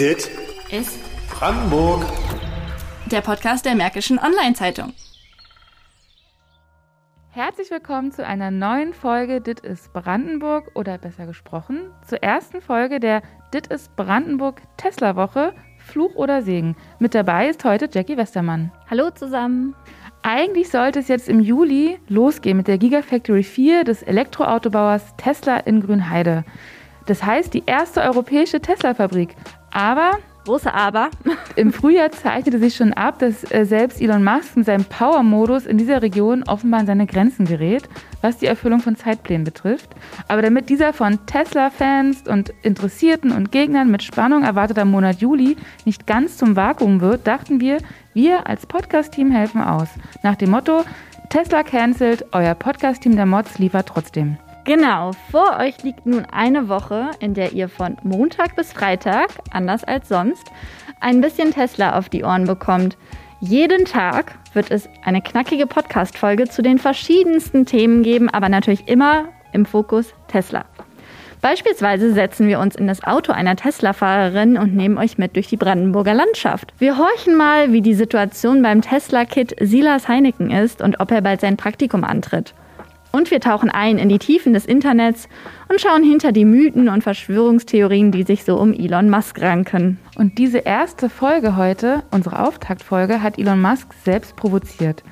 Dit ist Brandenburg. der Podcast der Märkischen Online-Zeitung. Herzlich willkommen zu einer neuen Folge Dit ist Brandenburg oder besser gesprochen zur ersten Folge der Dit ist Brandenburg Tesla Woche Fluch oder Segen. Mit dabei ist heute Jackie Westermann. Hallo zusammen. Eigentlich sollte es jetzt im Juli losgehen mit der Gigafactory 4 des Elektroautobauers Tesla in Grünheide. Das heißt die erste europäische Tesla-Fabrik. Aber Große Aber. im Frühjahr zeichnete sich schon ab, dass äh, selbst Elon Musk in seinem Power-Modus in dieser Region offenbar an seine Grenzen gerät, was die Erfüllung von Zeitplänen betrifft. Aber damit dieser von Tesla-Fans und Interessierten und Gegnern mit Spannung erwarteter Monat Juli nicht ganz zum Vakuum wird, dachten wir, wir als Podcast-Team helfen aus. Nach dem Motto: Tesla cancelled, euer Podcast-Team der Mods liefert trotzdem. Genau, vor euch liegt nun eine Woche, in der ihr von Montag bis Freitag, anders als sonst, ein bisschen Tesla auf die Ohren bekommt. Jeden Tag wird es eine knackige Podcast-Folge zu den verschiedensten Themen geben, aber natürlich immer im Fokus Tesla. Beispielsweise setzen wir uns in das Auto einer Tesla-Fahrerin und nehmen euch mit durch die Brandenburger Landschaft. Wir horchen mal, wie die Situation beim Tesla-Kit Silas Heineken ist und ob er bald sein Praktikum antritt. Und wir tauchen ein in die Tiefen des Internets und schauen hinter die Mythen und Verschwörungstheorien, die sich so um Elon Musk ranken. Und diese erste Folge heute, unsere Auftaktfolge, hat Elon Musk selbst provoziert.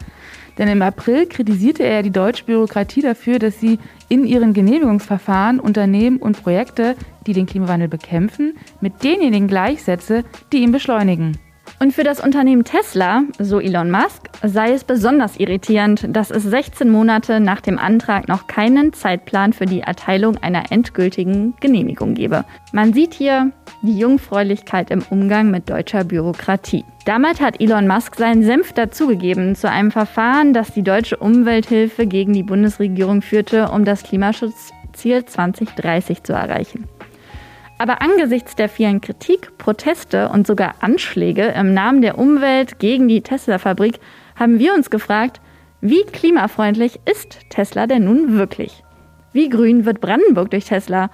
Denn im April kritisierte er die deutsche Bürokratie dafür, dass sie in ihren Genehmigungsverfahren Unternehmen und Projekte, die den Klimawandel bekämpfen, mit denjenigen gleichsetze, die ihn beschleunigen. Und für das Unternehmen Tesla, so Elon Musk, sei es besonders irritierend, dass es 16 Monate nach dem Antrag noch keinen Zeitplan für die Erteilung einer endgültigen Genehmigung gebe. Man sieht hier die Jungfräulichkeit im Umgang mit deutscher Bürokratie. Damals hat Elon Musk seinen Senf dazugegeben zu einem Verfahren, das die deutsche Umwelthilfe gegen die Bundesregierung führte, um das Klimaschutzziel 2030 zu erreichen. Aber angesichts der vielen Kritik, Proteste und sogar Anschläge im Namen der Umwelt gegen die Tesla-Fabrik haben wir uns gefragt, wie klimafreundlich ist Tesla denn nun wirklich? Wie grün wird Brandenburg durch Tesla?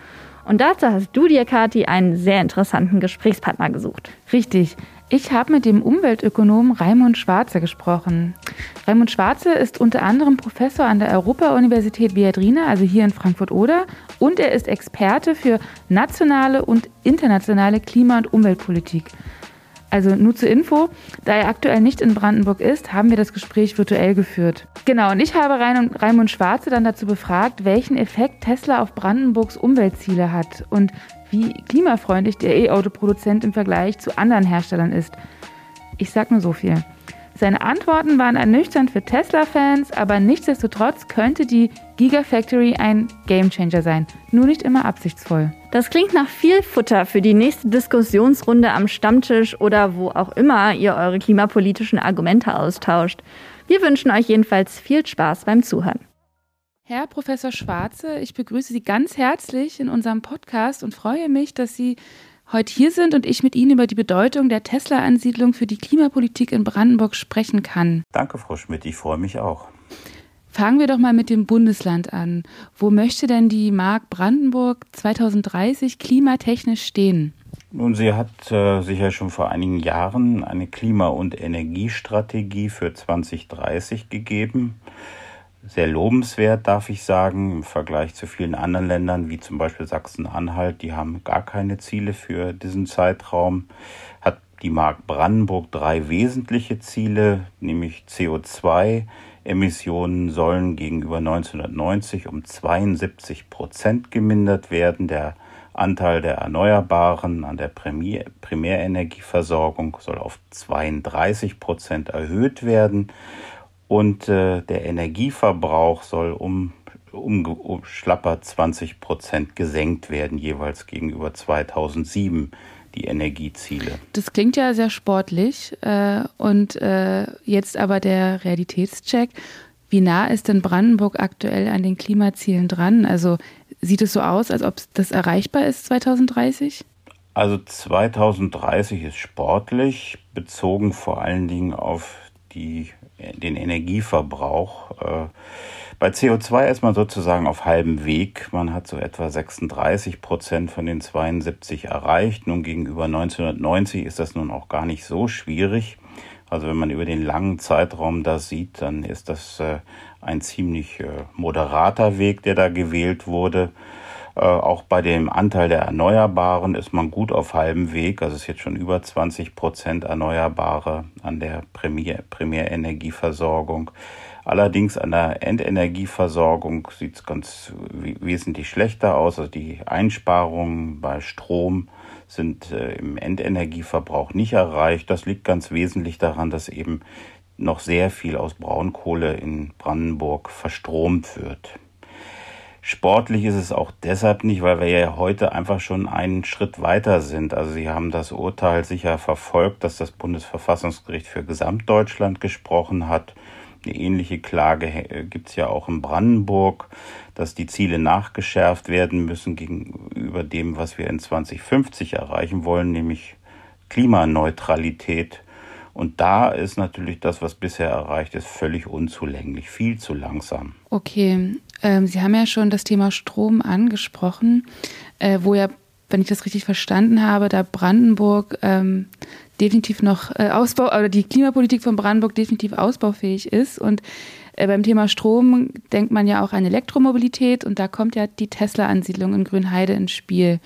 Und dazu hast du dir, Kati, einen sehr interessanten Gesprächspartner gesucht. Richtig. Ich habe mit dem Umweltökonom Raimund Schwarze gesprochen. Raimund Schwarze ist unter anderem Professor an der Europa-Universität Viadrina, also hier in Frankfurt-Oder, und er ist Experte für nationale und internationale Klima- und Umweltpolitik. Also nur zur Info, da er aktuell nicht in Brandenburg ist, haben wir das Gespräch virtuell geführt. Genau, und ich habe Raimund Schwarze dann dazu befragt, welchen Effekt Tesla auf Brandenburgs Umweltziele hat und wie klimafreundlich der E-Auto-Produzent im Vergleich zu anderen Herstellern ist. Ich sag nur so viel. Seine Antworten waren ernüchternd für Tesla-Fans, aber nichtsdestotrotz könnte die Gigafactory ein Gamechanger sein. Nur nicht immer absichtsvoll. Das klingt nach viel Futter für die nächste Diskussionsrunde am Stammtisch oder wo auch immer ihr eure klimapolitischen Argumente austauscht. Wir wünschen euch jedenfalls viel Spaß beim Zuhören. Herr Professor Schwarze, ich begrüße Sie ganz herzlich in unserem Podcast und freue mich, dass Sie heute hier sind und ich mit Ihnen über die Bedeutung der Tesla-Ansiedlung für die Klimapolitik in Brandenburg sprechen kann. Danke, Frau Schmidt, ich freue mich auch. Fangen wir doch mal mit dem Bundesland an. Wo möchte denn die Mark Brandenburg 2030 klimatechnisch stehen? Nun, sie hat äh, sich schon vor einigen Jahren eine Klima- und Energiestrategie für 2030 gegeben. Sehr lobenswert, darf ich sagen, im Vergleich zu vielen anderen Ländern, wie zum Beispiel Sachsen-Anhalt, die haben gar keine Ziele für diesen Zeitraum. Hat die Mark Brandenburg drei wesentliche Ziele, nämlich CO2, Emissionen sollen gegenüber 1990 um 72 Prozent gemindert werden. Der Anteil der Erneuerbaren an der Primär Primärenergieversorgung soll auf 32 Prozent erhöht werden und äh, der Energieverbrauch soll um, um, um schlapper 20 Prozent gesenkt werden, jeweils gegenüber 2007 die Energieziele. Das klingt ja sehr sportlich äh, und äh, jetzt aber der Realitätscheck. Wie nah ist denn Brandenburg aktuell an den Klimazielen dran? Also sieht es so aus, als ob das erreichbar ist 2030? Also 2030 ist sportlich, bezogen vor allen Dingen auf die den Energieverbrauch. Äh, bei CO2 ist man sozusagen auf halbem Weg. Man hat so etwa 36 Prozent von den 72 erreicht. Nun gegenüber 1990 ist das nun auch gar nicht so schwierig. Also wenn man über den langen Zeitraum das sieht, dann ist das äh, ein ziemlich äh, moderater Weg, der da gewählt wurde. Äh, auch bei dem Anteil der Erneuerbaren ist man gut auf halbem Weg. Also es ist jetzt schon über 20 Prozent Erneuerbare an der Primär Primärenergieversorgung. Allerdings an der Endenergieversorgung sieht es ganz wesentlich schlechter aus. Also die Einsparungen bei Strom sind äh, im Endenergieverbrauch nicht erreicht. Das liegt ganz wesentlich daran, dass eben noch sehr viel aus Braunkohle in Brandenburg verstromt wird. Sportlich ist es auch deshalb nicht, weil wir ja heute einfach schon einen Schritt weiter sind. Also Sie haben das Urteil sicher verfolgt, dass das Bundesverfassungsgericht für Gesamtdeutschland gesprochen hat. Eine ähnliche Klage äh, gibt es ja auch in Brandenburg, dass die Ziele nachgeschärft werden müssen gegenüber dem, was wir in 2050 erreichen wollen, nämlich Klimaneutralität. Und da ist natürlich das, was bisher erreicht ist, völlig unzulänglich, viel zu langsam. Okay, ähm, Sie haben ja schon das Thema Strom angesprochen, äh, wo ja, wenn ich das richtig verstanden habe, da Brandenburg ähm, definitiv noch äh, Ausbau, oder die Klimapolitik von Brandenburg definitiv ausbaufähig ist. Und äh, beim Thema Strom denkt man ja auch an Elektromobilität und da kommt ja die Tesla-Ansiedlung in Grünheide ins Spiel.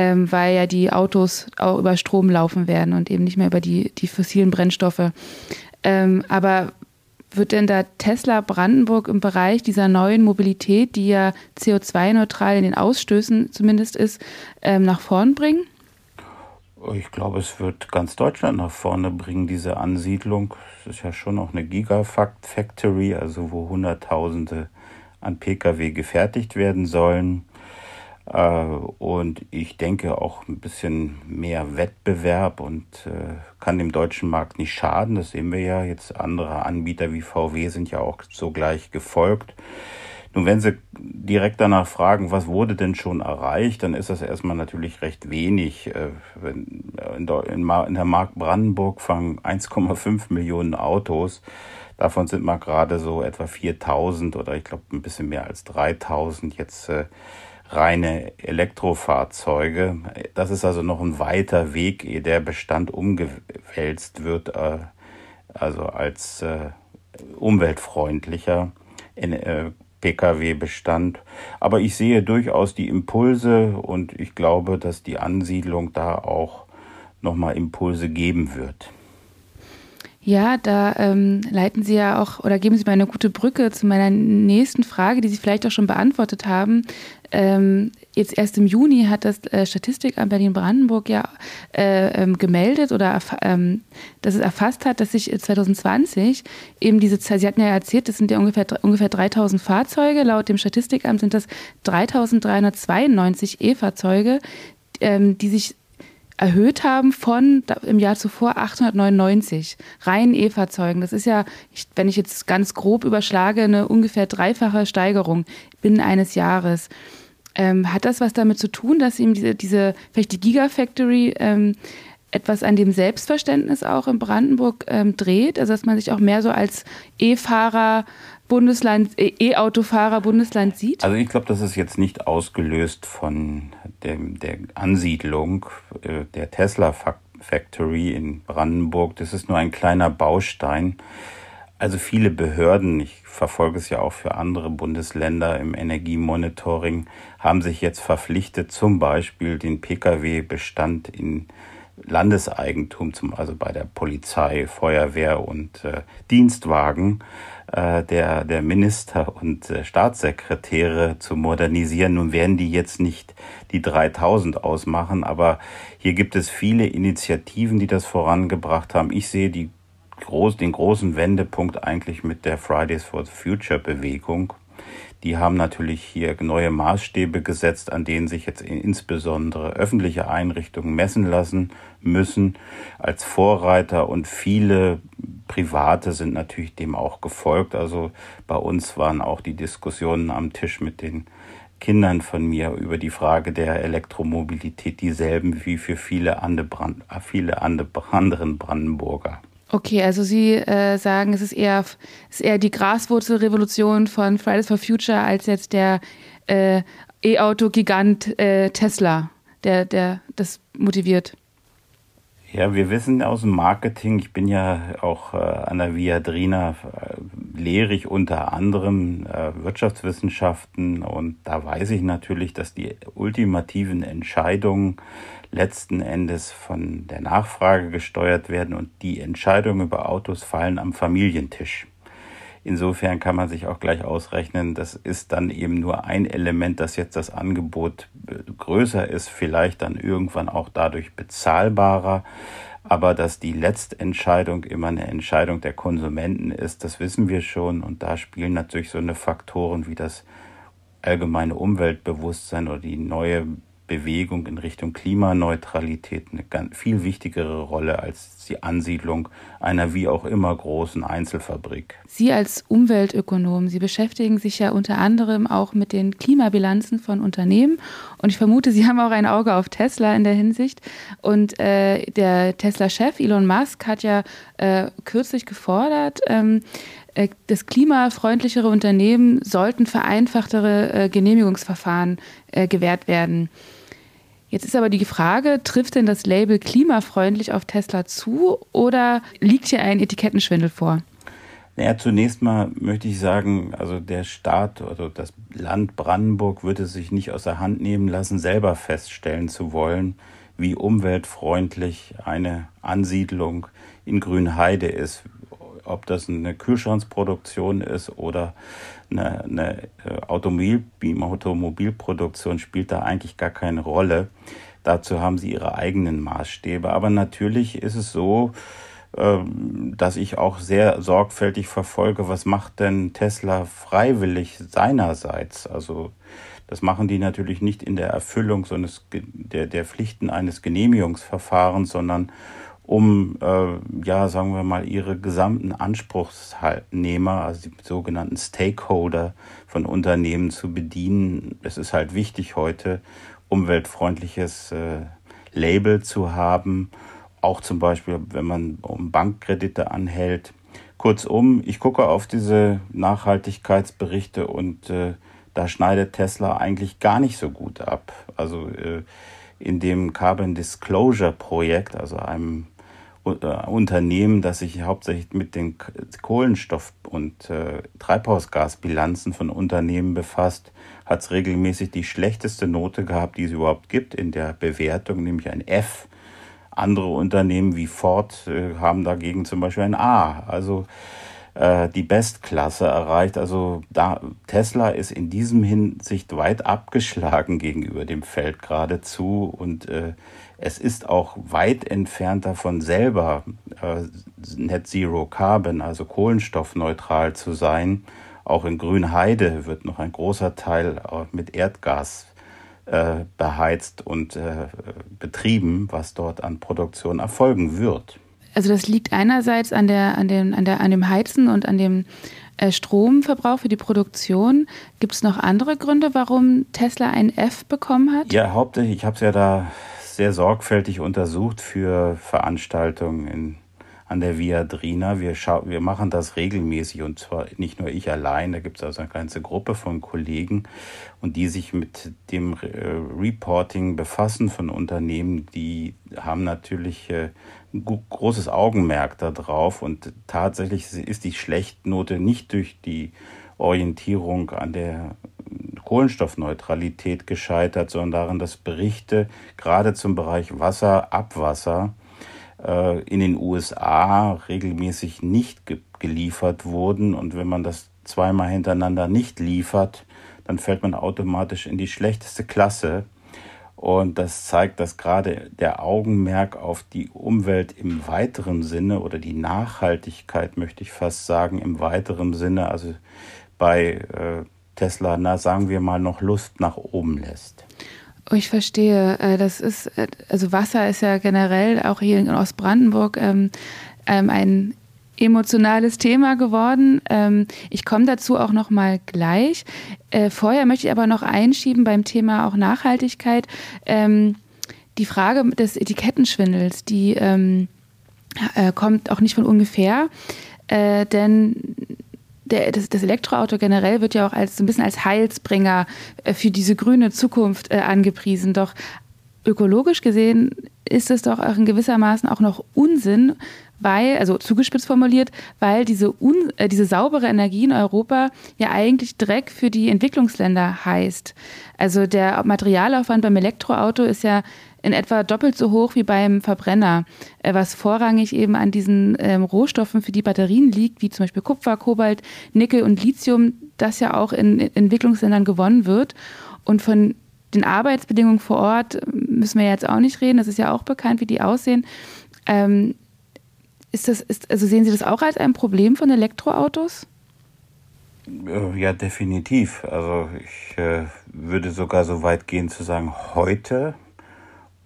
Ähm, weil ja die Autos auch über Strom laufen werden und eben nicht mehr über die, die fossilen Brennstoffe. Ähm, aber wird denn da Tesla Brandenburg im Bereich dieser neuen Mobilität, die ja CO2-neutral in den Ausstößen zumindest ist, ähm, nach vorn bringen? Ich glaube, es wird ganz Deutschland nach vorne bringen, diese Ansiedlung. Es ist ja schon auch eine Gigafactory, also wo Hunderttausende an Pkw gefertigt werden sollen. Äh, und ich denke auch ein bisschen mehr Wettbewerb und äh, kann dem deutschen Markt nicht schaden. Das sehen wir ja jetzt. Andere Anbieter wie VW sind ja auch sogleich gefolgt. Nun, wenn Sie direkt danach fragen, was wurde denn schon erreicht, dann ist das erstmal natürlich recht wenig. Äh, in der Mark Brandenburg fangen 1,5 Millionen Autos. Davon sind mal gerade so etwa 4000 oder ich glaube ein bisschen mehr als 3000 jetzt reine Elektrofahrzeuge. Das ist also noch ein weiter Weg, ehe der Bestand umgewälzt wird, äh, also als umweltfreundlicher Pkw-Bestand. Aber ich sehe durchaus die Impulse und ich glaube, dass die Ansiedlung da auch nochmal Impulse geben wird. Ja, da ähm, leiten Sie ja auch oder geben Sie mir eine gute Brücke zu meiner nächsten Frage, die Sie vielleicht auch schon beantwortet haben. Ähm, jetzt erst im Juni hat das äh, Statistikamt Berlin-Brandenburg ja äh, ähm, gemeldet oder ähm, dass es erfasst hat, dass sich 2020 eben diese Zahl, Sie hatten ja erzählt, das sind ja ungefähr, ungefähr 3000 Fahrzeuge. Laut dem Statistikamt sind das 3392 E-Fahrzeuge, ähm, die sich erhöht haben von im Jahr zuvor 899 reinen E-Fahrzeugen. Das ist ja, wenn ich jetzt ganz grob überschlage, eine ungefähr dreifache Steigerung binnen eines Jahres. Ähm, hat das was damit zu tun, dass ihm diese, diese vielleicht die Gigafactory ähm, etwas an dem Selbstverständnis auch in Brandenburg ähm, dreht? Also dass man sich auch mehr so als E-Fahrer Bundesland, äh, E-Autofahrer Bundesland sieht? Also ich glaube, das ist jetzt nicht ausgelöst von dem, der Ansiedlung äh, der Tesla Factory in Brandenburg. Das ist nur ein kleiner Baustein. Also viele Behörden, ich verfolge es ja auch für andere Bundesländer im Energiemonitoring, haben sich jetzt verpflichtet, zum Beispiel den Pkw-Bestand in Landeseigentum, zum, also bei der Polizei, Feuerwehr und äh, Dienstwagen, äh, der, der Minister und äh, Staatssekretäre zu modernisieren. Nun werden die jetzt nicht die 3000 ausmachen, aber hier gibt es viele Initiativen, die das vorangebracht haben. Ich sehe die groß, den großen Wendepunkt eigentlich mit der Fridays for the Future Bewegung. Die haben natürlich hier neue Maßstäbe gesetzt, an denen sich jetzt insbesondere öffentliche Einrichtungen messen lassen müssen als Vorreiter und viele Private sind natürlich dem auch gefolgt. Also bei uns waren auch die Diskussionen am Tisch mit den Kindern von mir über die Frage der Elektromobilität dieselben wie für viele andere, Brand, viele andere Brandenburger. Okay, also Sie äh, sagen, es ist eher, es ist eher die Graswurzelrevolution von Fridays for Future als jetzt der äh, E-Auto-Gigant äh, Tesla, der, der das motiviert. Ja, wir wissen aus dem Marketing, ich bin ja auch äh, an der Viadrina, äh, lehre ich unter anderem äh, Wirtschaftswissenschaften und da weiß ich natürlich, dass die ultimativen Entscheidungen letzten Endes von der Nachfrage gesteuert werden und die Entscheidungen über Autos fallen am Familientisch. Insofern kann man sich auch gleich ausrechnen, das ist dann eben nur ein Element, dass jetzt das Angebot größer ist, vielleicht dann irgendwann auch dadurch bezahlbarer. Aber dass die Letztentscheidung immer eine Entscheidung der Konsumenten ist, das wissen wir schon. Und da spielen natürlich so eine Faktoren wie das allgemeine Umweltbewusstsein oder die neue Bewegung in Richtung Klimaneutralität eine ganz, viel wichtigere Rolle als die Ansiedlung einer wie auch immer großen Einzelfabrik. Sie als Umweltökonom, Sie beschäftigen sich ja unter anderem auch mit den Klimabilanzen von Unternehmen und ich vermute, Sie haben auch ein Auge auf Tesla in der Hinsicht. Und äh, der Tesla-Chef Elon Musk hat ja äh, kürzlich gefordert, ähm, äh, das klimafreundlichere Unternehmen sollten vereinfachtere äh, Genehmigungsverfahren äh, gewährt werden. Jetzt ist aber die Frage, trifft denn das Label klimafreundlich auf Tesla zu oder liegt hier ein Etikettenschwindel vor? Naja, zunächst mal möchte ich sagen, also der Staat oder das Land Brandenburg würde sich nicht aus der Hand nehmen lassen, selber feststellen zu wollen, wie umweltfreundlich eine Ansiedlung in Grünheide ist. Ob das eine Kühlschranksproduktion ist oder eine, eine äh, Automobil, Automobilproduktion spielt da eigentlich gar keine Rolle. Dazu haben sie ihre eigenen Maßstäbe. Aber natürlich ist es so, ähm, dass ich auch sehr sorgfältig verfolge, was macht denn Tesla freiwillig seinerseits? Also das machen die natürlich nicht in der Erfüllung so der, der Pflichten eines Genehmigungsverfahrens, sondern um, äh, ja, sagen wir mal, ihre gesamten Anspruchsnehmer, also die sogenannten Stakeholder von Unternehmen zu bedienen. Es ist halt wichtig heute, umweltfreundliches äh, Label zu haben, auch zum Beispiel, wenn man um Bankkredite anhält. Kurzum, ich gucke auf diese Nachhaltigkeitsberichte und äh, da schneidet Tesla eigentlich gar nicht so gut ab. Also äh, in dem Carbon Disclosure Projekt, also einem Unternehmen, das sich hauptsächlich mit den Kohlenstoff- und äh, Treibhausgasbilanzen von Unternehmen befasst, hat es regelmäßig die schlechteste Note gehabt, die es überhaupt gibt in der Bewertung, nämlich ein F. Andere Unternehmen wie Ford äh, haben dagegen zum Beispiel ein A. Also äh, die Bestklasse erreicht. Also da, Tesla ist in diesem Hinsicht weit abgeschlagen gegenüber dem Feld geradezu und äh, es ist auch weit entfernt davon selber äh, Net Zero Carbon, also kohlenstoffneutral zu sein. Auch in Grünheide wird noch ein großer Teil äh, mit Erdgas äh, beheizt und äh, betrieben, was dort an Produktion erfolgen wird. Also das liegt einerseits an, der, an, dem, an, der, an dem Heizen und an dem äh, Stromverbrauch für die Produktion. Gibt es noch andere Gründe, warum Tesla ein F bekommen hat? Ja, hauptsächlich, ich habe es ja da sehr sorgfältig untersucht für Veranstaltungen in, an der Viadrina. Wir, wir machen das regelmäßig und zwar nicht nur ich allein, da gibt es also eine ganze Gruppe von Kollegen und die sich mit dem äh, Reporting befassen von Unternehmen, die haben natürlich äh, großes Augenmerk darauf und tatsächlich ist die Schlechtnote nicht durch die Orientierung an der Kohlenstoffneutralität gescheitert, sondern daran, dass Berichte gerade zum Bereich Wasser, Abwasser äh, in den USA regelmäßig nicht ge geliefert wurden. Und wenn man das zweimal hintereinander nicht liefert, dann fällt man automatisch in die schlechteste Klasse. Und das zeigt, dass gerade der Augenmerk auf die Umwelt im weiteren Sinne oder die Nachhaltigkeit, möchte ich fast sagen, im weiteren Sinne, also bei äh, Tesla, na sagen wir mal, noch Lust nach oben lässt. Oh, ich verstehe. Äh, das ist, äh, also Wasser ist ja generell auch hier in Ostbrandenburg ähm, ähm, ein emotionales Thema geworden. Ähm, ich komme dazu auch noch mal gleich. Äh, vorher möchte ich aber noch einschieben beim Thema auch Nachhaltigkeit die Frage des Etikettenschwindels, die kommt auch nicht von ungefähr, äh, denn der, das, das, Elektroauto generell wird ja auch als so ein bisschen als Heilsbringer äh, für diese grüne Zukunft äh, angepriesen. Doch ökologisch gesehen ist es doch auch in gewissermaßen auch noch Unsinn, weil, also zugespitzt formuliert, weil diese, un, äh, diese saubere Energie in Europa ja eigentlich Dreck für die Entwicklungsländer heißt. Also der Materialaufwand beim Elektroauto ist ja in etwa doppelt so hoch wie beim Verbrenner, äh, was vorrangig eben an diesen ähm, Rohstoffen für die Batterien liegt, wie zum Beispiel Kupfer, Kobalt, Nickel und Lithium, das ja auch in, in Entwicklungsländern gewonnen wird. Und von den Arbeitsbedingungen vor Ort müssen wir jetzt auch nicht reden, das ist ja auch bekannt, wie die aussehen. Ähm, ist das, ist, also sehen Sie das auch als ein Problem von Elektroautos? Äh, ja, definitiv. Also ich äh, würde sogar so weit gehen zu sagen, heute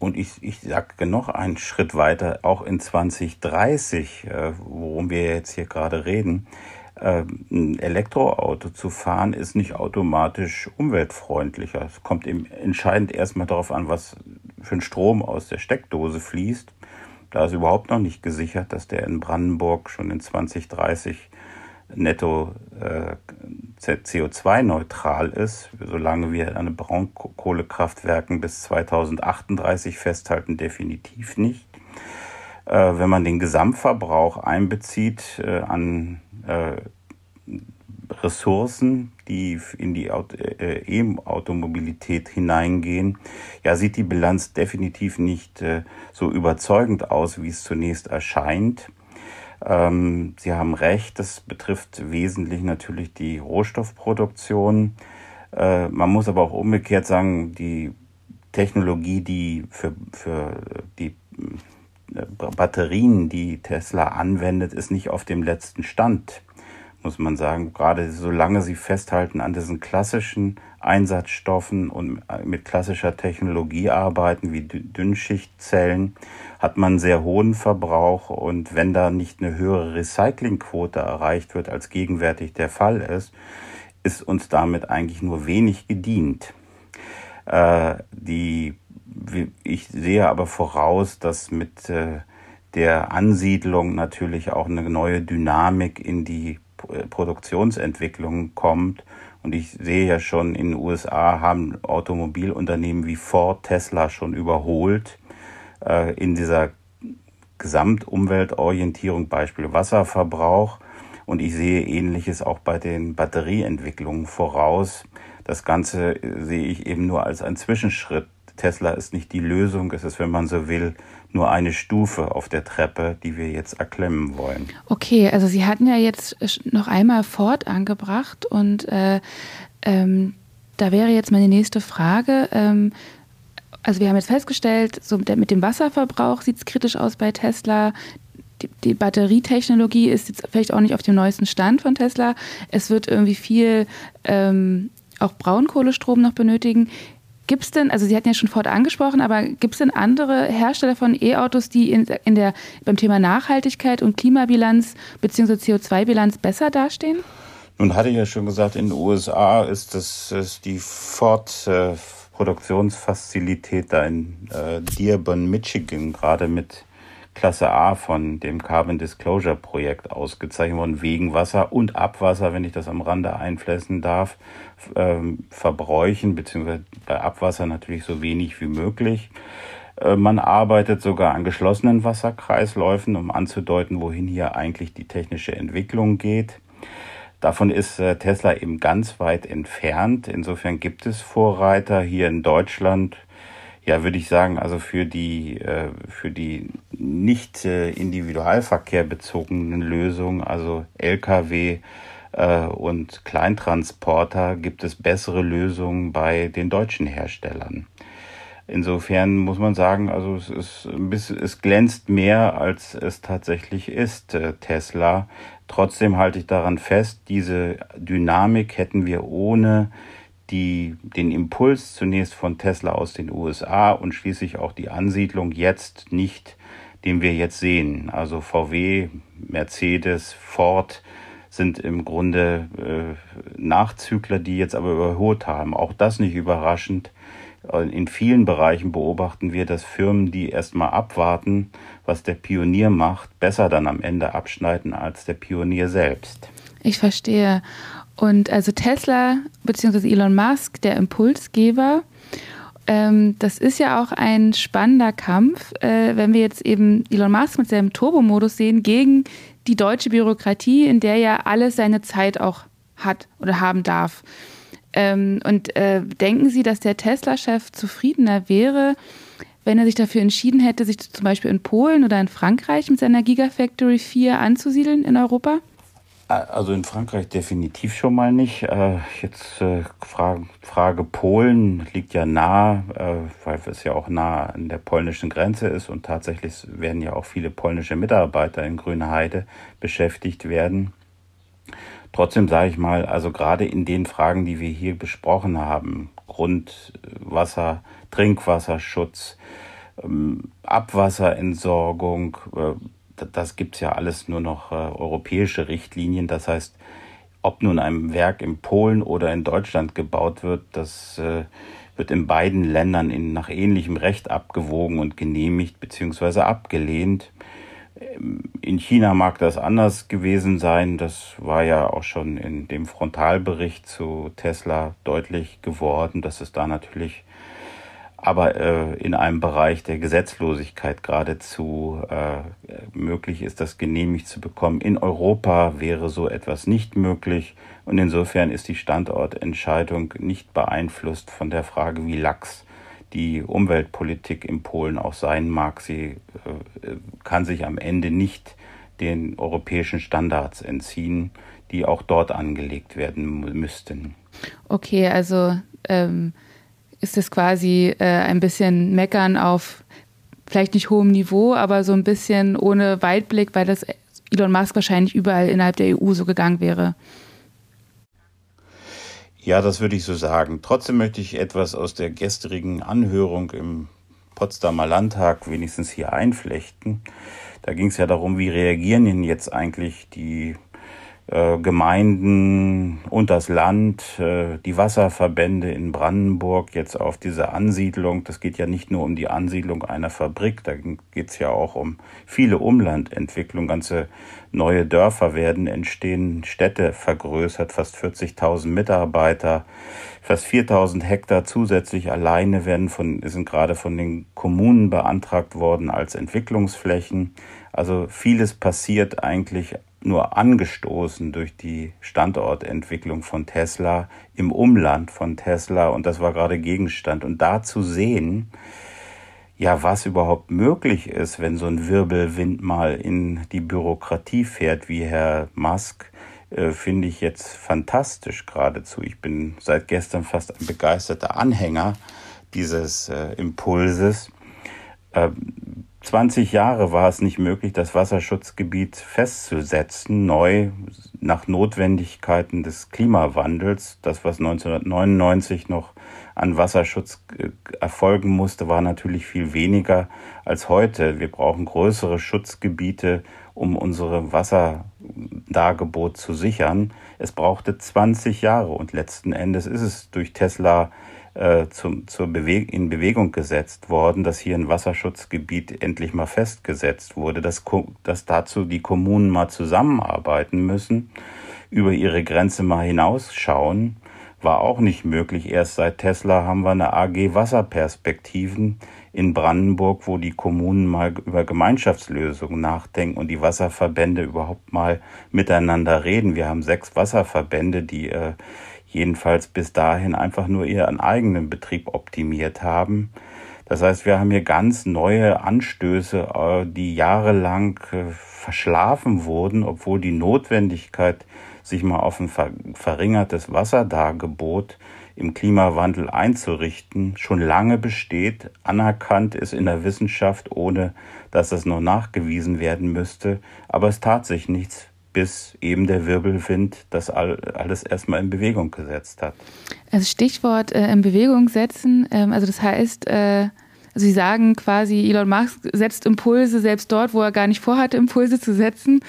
und ich, ich sage noch einen Schritt weiter, auch in 2030, äh, worum wir jetzt hier gerade reden, äh, ein Elektroauto zu fahren, ist nicht automatisch umweltfreundlicher. Es kommt eben entscheidend erstmal darauf an, was für ein Strom aus der Steckdose fließt. Da ist überhaupt noch nicht gesichert, dass der in Brandenburg schon in 2030 netto äh, CO2-neutral ist, solange wir an Braunkohlekraftwerken bis 2038 festhalten, definitiv nicht. Äh, wenn man den Gesamtverbrauch einbezieht äh, an äh, Ressourcen, die in die äh, E-Automobilität hineingehen, ja, sieht die Bilanz definitiv nicht äh, so überzeugend aus, wie es zunächst erscheint. Ähm, Sie haben recht, das betrifft wesentlich natürlich die Rohstoffproduktion. Äh, man muss aber auch umgekehrt sagen, die Technologie, die für, für die äh, Batterien, die Tesla anwendet, ist nicht auf dem letzten Stand, muss man sagen. Gerade solange sie festhalten an diesen klassischen Einsatzstoffen und mit klassischer Technologie arbeiten, wie Dünnschichtzellen, hat man sehr hohen Verbrauch und wenn da nicht eine höhere Recyclingquote erreicht wird, als gegenwärtig der Fall ist, ist uns damit eigentlich nur wenig gedient. Äh, die, ich sehe aber voraus, dass mit äh, der Ansiedlung natürlich auch eine neue Dynamik in die Produktionsentwicklung kommt. Und ich sehe ja schon, in den USA haben Automobilunternehmen wie Ford Tesla schon überholt äh, in dieser Gesamtumweltorientierung, Beispiel Wasserverbrauch. Und ich sehe ähnliches auch bei den Batterieentwicklungen voraus. Das Ganze sehe ich eben nur als ein Zwischenschritt. Tesla ist nicht die Lösung, es ist, wenn man so will, nur eine Stufe auf der Treppe, die wir jetzt erklimmen wollen. Okay, also Sie hatten ja jetzt noch einmal Ford angebracht und äh, ähm, da wäre jetzt meine nächste Frage. Ähm, also wir haben jetzt festgestellt, so mit dem Wasserverbrauch sieht es kritisch aus bei Tesla. Die, die, Batterietechnologie ist jetzt vielleicht auch nicht auf dem neuesten Stand von Tesla. Es wird irgendwie viel ähm, auch Braunkohlestrom noch benötigen. Gibt es denn, also Sie hatten ja schon Ford angesprochen, aber gibt es denn andere Hersteller von E-Autos, die in, in der, beim Thema Nachhaltigkeit und Klimabilanz bzw. CO2-Bilanz besser dastehen? Nun hatte ich ja schon gesagt, in den USA ist das ist die Ford äh, Produktionsfazilität da in äh, Dearborn, Michigan, gerade mit Klasse A von dem Carbon Disclosure Projekt ausgezeichnet worden, wegen Wasser und Abwasser, wenn ich das am Rande einfließen darf, ähm, verbräuchen, beziehungsweise bei Abwasser natürlich so wenig wie möglich. Äh, man arbeitet sogar an geschlossenen Wasserkreisläufen, um anzudeuten, wohin hier eigentlich die technische Entwicklung geht. Davon ist äh, Tesla eben ganz weit entfernt. Insofern gibt es Vorreiter hier in Deutschland ja, würde ich sagen, also für die, äh, für die nicht äh, Individualverkehr bezogenen Lösungen, also Lkw äh, und Kleintransporter, gibt es bessere Lösungen bei den deutschen Herstellern. Insofern muss man sagen, also es ist ein bisschen, es glänzt mehr, als es tatsächlich ist, Tesla. Trotzdem halte ich daran fest, diese Dynamik hätten wir ohne die, den Impuls zunächst von Tesla aus den USA und schließlich auch die Ansiedlung jetzt nicht, den wir jetzt sehen. Also VW, Mercedes, Ford sind im Grunde äh, Nachzügler, die jetzt aber überholt haben. Auch das nicht überraschend. In vielen Bereichen beobachten wir, dass Firmen, die erstmal abwarten, was der Pionier macht, besser dann am Ende abschneiden als der Pionier selbst. Ich verstehe. Und also Tesla bzw. Elon Musk, der Impulsgeber, ähm, das ist ja auch ein spannender Kampf, äh, wenn wir jetzt eben Elon Musk mit seinem Turbomodus sehen gegen die deutsche Bürokratie, in der ja alles seine Zeit auch hat oder haben darf. Ähm, und äh, denken Sie, dass der Tesla-Chef zufriedener wäre, wenn er sich dafür entschieden hätte, sich zum Beispiel in Polen oder in Frankreich mit seiner Gigafactory 4 anzusiedeln in Europa? Also in Frankreich definitiv schon mal nicht. Äh, jetzt äh, Frage, Polen liegt ja nah, äh, weil es ja auch nah an der polnischen Grenze ist und tatsächlich werden ja auch viele polnische Mitarbeiter in Grünheide beschäftigt werden. Trotzdem sage ich mal, also gerade in den Fragen, die wir hier besprochen haben, Grundwasser, Trinkwasserschutz, ähm, Abwasserentsorgung, das gibt es ja alles nur noch äh, europäische Richtlinien. Das heißt, ob nun ein Werk in Polen oder in Deutschland gebaut wird, das äh, wird in beiden Ländern in, nach ähnlichem Recht abgewogen und genehmigt bzw. abgelehnt. Ähm, in China mag das anders gewesen sein. Das war ja auch schon in dem Frontalbericht zu Tesla deutlich geworden, dass es da natürlich aber äh, in einem Bereich der Gesetzlosigkeit geradezu äh, möglich ist, das genehmigt zu bekommen. In Europa wäre so etwas nicht möglich und insofern ist die Standortentscheidung nicht beeinflusst von der Frage, wie lax die Umweltpolitik in Polen auch sein mag. Sie äh, kann sich am Ende nicht den europäischen Standards entziehen, die auch dort angelegt werden müssten. Okay, also ähm ist es quasi äh, ein bisschen Meckern auf vielleicht nicht hohem Niveau, aber so ein bisschen ohne Weitblick, weil das Elon Musk wahrscheinlich überall innerhalb der EU so gegangen wäre. Ja, das würde ich so sagen. Trotzdem möchte ich etwas aus der gestrigen Anhörung im Potsdamer Landtag wenigstens hier einflechten. Da ging es ja darum, wie reagieren denn jetzt eigentlich die äh, Gemeinden und das Land, äh, die Wasserverbände in Brandenburg jetzt auf diese Ansiedlung. Das geht ja nicht nur um die Ansiedlung einer Fabrik, da geht es ja auch um viele Umlandentwicklung. Ganze neue Dörfer werden entstehen, Städte vergrößert, fast 40.000 Mitarbeiter, fast 4.000 Hektar zusätzlich alleine werden von, sind gerade von den Kommunen beantragt worden als Entwicklungsflächen. Also vieles passiert eigentlich nur angestoßen durch die Standortentwicklung von Tesla im Umland von Tesla und das war gerade Gegenstand. Und da zu sehen, ja, was überhaupt möglich ist, wenn so ein Wirbelwind mal in die Bürokratie fährt, wie Herr Musk, äh, finde ich jetzt fantastisch geradezu. Ich bin seit gestern fast ein begeisterter Anhänger dieses äh, Impulses. Ähm, 20 Jahre war es nicht möglich, das Wasserschutzgebiet festzusetzen, neu nach Notwendigkeiten des Klimawandels. Das, was 1999 noch an Wasserschutz äh, erfolgen musste, war natürlich viel weniger als heute. Wir brauchen größere Schutzgebiete, um unsere Wasserdargebot zu sichern. Es brauchte 20 Jahre und letzten Endes ist es durch Tesla äh, zum, zur Bewe in Bewegung gesetzt worden, dass hier ein Wasserschutzgebiet endlich mal festgesetzt wurde, dass, dass dazu die Kommunen mal zusammenarbeiten müssen, über ihre Grenze mal hinausschauen, war auch nicht möglich. Erst seit Tesla haben wir eine AG Wasserperspektiven in Brandenburg, wo die Kommunen mal über Gemeinschaftslösungen nachdenken und die Wasserverbände überhaupt mal miteinander reden. Wir haben sechs Wasserverbände, die äh, jedenfalls bis dahin einfach nur ihren eigenen Betrieb optimiert haben. Das heißt, wir haben hier ganz neue Anstöße, äh, die jahrelang äh, verschlafen wurden, obwohl die Notwendigkeit, sich mal auf ein verringertes Wasserdargebot im Klimawandel einzurichten, schon lange besteht, anerkannt ist in der Wissenschaft, ohne dass es noch nachgewiesen werden müsste. Aber es tat sich nichts bis eben der Wirbelwind das alles erstmal in Bewegung gesetzt hat. Also Stichwort äh, in Bewegung setzen, ähm, also das heißt, äh, also Sie sagen quasi, Elon Musk setzt Impulse selbst dort, wo er gar nicht vorhatte, Impulse zu setzen.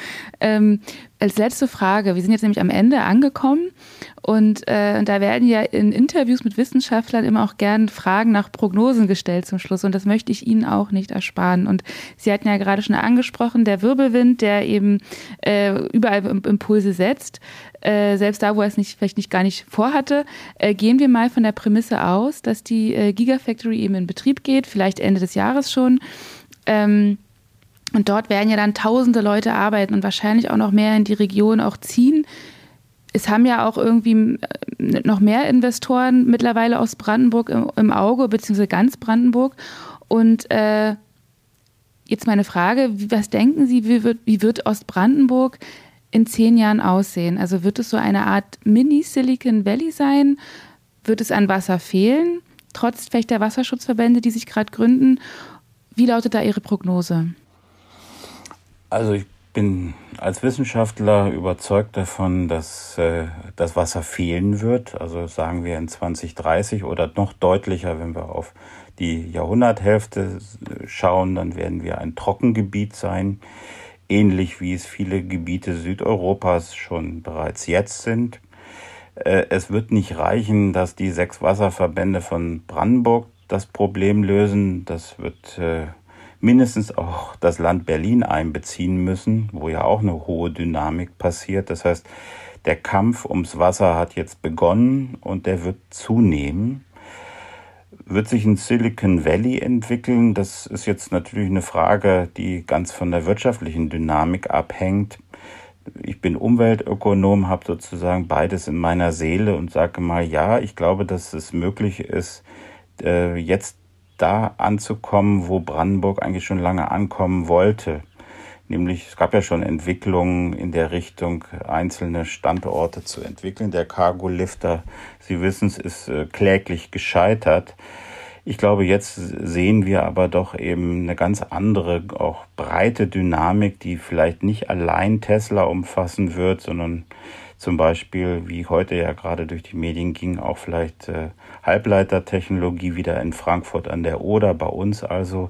Ähm, als letzte Frage, wir sind jetzt nämlich am Ende angekommen und äh, da werden ja in Interviews mit Wissenschaftlern immer auch gern Fragen nach Prognosen gestellt zum Schluss und das möchte ich Ihnen auch nicht ersparen. Und Sie hatten ja gerade schon angesprochen, der Wirbelwind, der eben äh, überall Impulse setzt, äh, selbst da, wo er es nicht, vielleicht nicht gar nicht vorhatte, äh, gehen wir mal von der Prämisse aus, dass die äh, Gigafactory eben in Betrieb geht, vielleicht Ende des Jahres schon. Ähm, und dort werden ja dann tausende Leute arbeiten und wahrscheinlich auch noch mehr in die Region auch ziehen. Es haben ja auch irgendwie äh, noch mehr Investoren mittlerweile aus Brandenburg im, Auge, beziehungsweise ganz Brandenburg. Und äh, jetzt meine Frage, was denken Sie, wie wird, wie wird Ostbrandenburg in zehn Jahren aussehen? Also wird es so eine Art Mini-Silicon Valley sein? Wird es an Wasser fehlen, trotz vielleicht der Wasserschutzverbände, die sich gerade gründen? Wie lautet da Ihre Prognose? Also ich bin als Wissenschaftler überzeugt davon, dass äh, das Wasser fehlen wird. Also sagen wir in 2030 oder noch deutlicher, wenn wir auf die Jahrhunderthälfte schauen, dann werden wir ein Trockengebiet sein, ähnlich wie es viele Gebiete Südeuropas schon bereits jetzt sind. Äh, es wird nicht reichen, dass die sechs Wasserverbände von Brandenburg das Problem lösen. Das wird äh, mindestens auch das Land Berlin einbeziehen müssen, wo ja auch eine hohe Dynamik passiert. Das heißt, der Kampf ums Wasser hat jetzt begonnen und der wird zunehmen. Wird sich ein Silicon Valley entwickeln? Das ist jetzt natürlich eine Frage, die ganz von der wirtschaftlichen Dynamik abhängt. Ich bin Umweltökonom, habe sozusagen beides in meiner Seele und sage mal, ja, ich glaube, dass es möglich ist, äh, jetzt da anzukommen, wo Brandenburg eigentlich schon lange ankommen wollte. Nämlich, es gab ja schon Entwicklungen in der Richtung, einzelne Standorte zu entwickeln. Der Cargo-Lifter, Sie wissen es, ist äh, kläglich gescheitert. Ich glaube, jetzt sehen wir aber doch eben eine ganz andere, auch breite Dynamik, die vielleicht nicht allein Tesla umfassen wird, sondern zum Beispiel, wie heute ja gerade durch die Medien ging, auch vielleicht äh, Halbleitertechnologie wieder in Frankfurt an der Oder, bei uns also.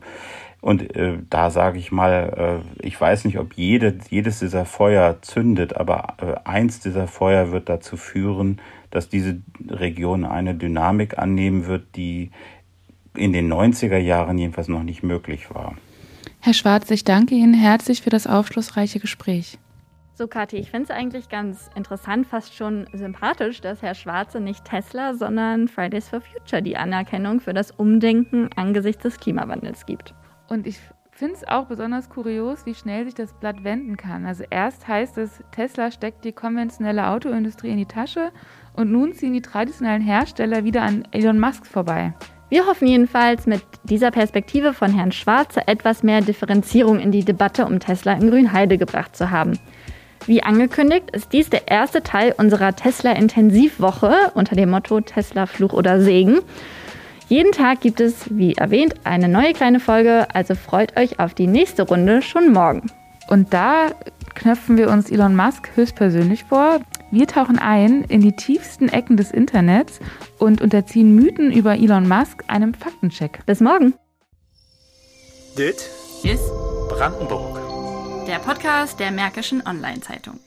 Und äh, da sage ich mal, äh, ich weiß nicht, ob jede, jedes dieser Feuer zündet, aber äh, eins dieser Feuer wird dazu führen, dass diese Region eine Dynamik annehmen wird, die in den 90er Jahren jedenfalls noch nicht möglich war. Herr Schwarz, ich danke Ihnen herzlich für das aufschlussreiche Gespräch. So, Kathi, ich finde es eigentlich ganz interessant, fast schon sympathisch, dass Herr Schwarze nicht Tesla, sondern Fridays for Future die Anerkennung für das Umdenken angesichts des Klimawandels gibt. Und ich finde es auch besonders kurios, wie schnell sich das Blatt wenden kann. Also erst heißt es, Tesla steckt die konventionelle Autoindustrie in die Tasche und nun ziehen die traditionellen Hersteller wieder an Elon Musk vorbei. Wir hoffen jedenfalls, mit dieser Perspektive von Herrn Schwarze etwas mehr Differenzierung in die Debatte um Tesla in Grünheide gebracht zu haben. Wie angekündigt ist dies der erste Teil unserer Tesla-Intensivwoche unter dem Motto Tesla Fluch oder Segen. Jeden Tag gibt es, wie erwähnt, eine neue kleine Folge, also freut euch auf die nächste Runde schon morgen. Und da knöpfen wir uns Elon Musk höchstpersönlich vor. Wir tauchen ein in die tiefsten Ecken des Internets und unterziehen Mythen über Elon Musk einem Faktencheck. Bis morgen. Dit ist Brandenburg der Podcast der Märkischen Online-Zeitung.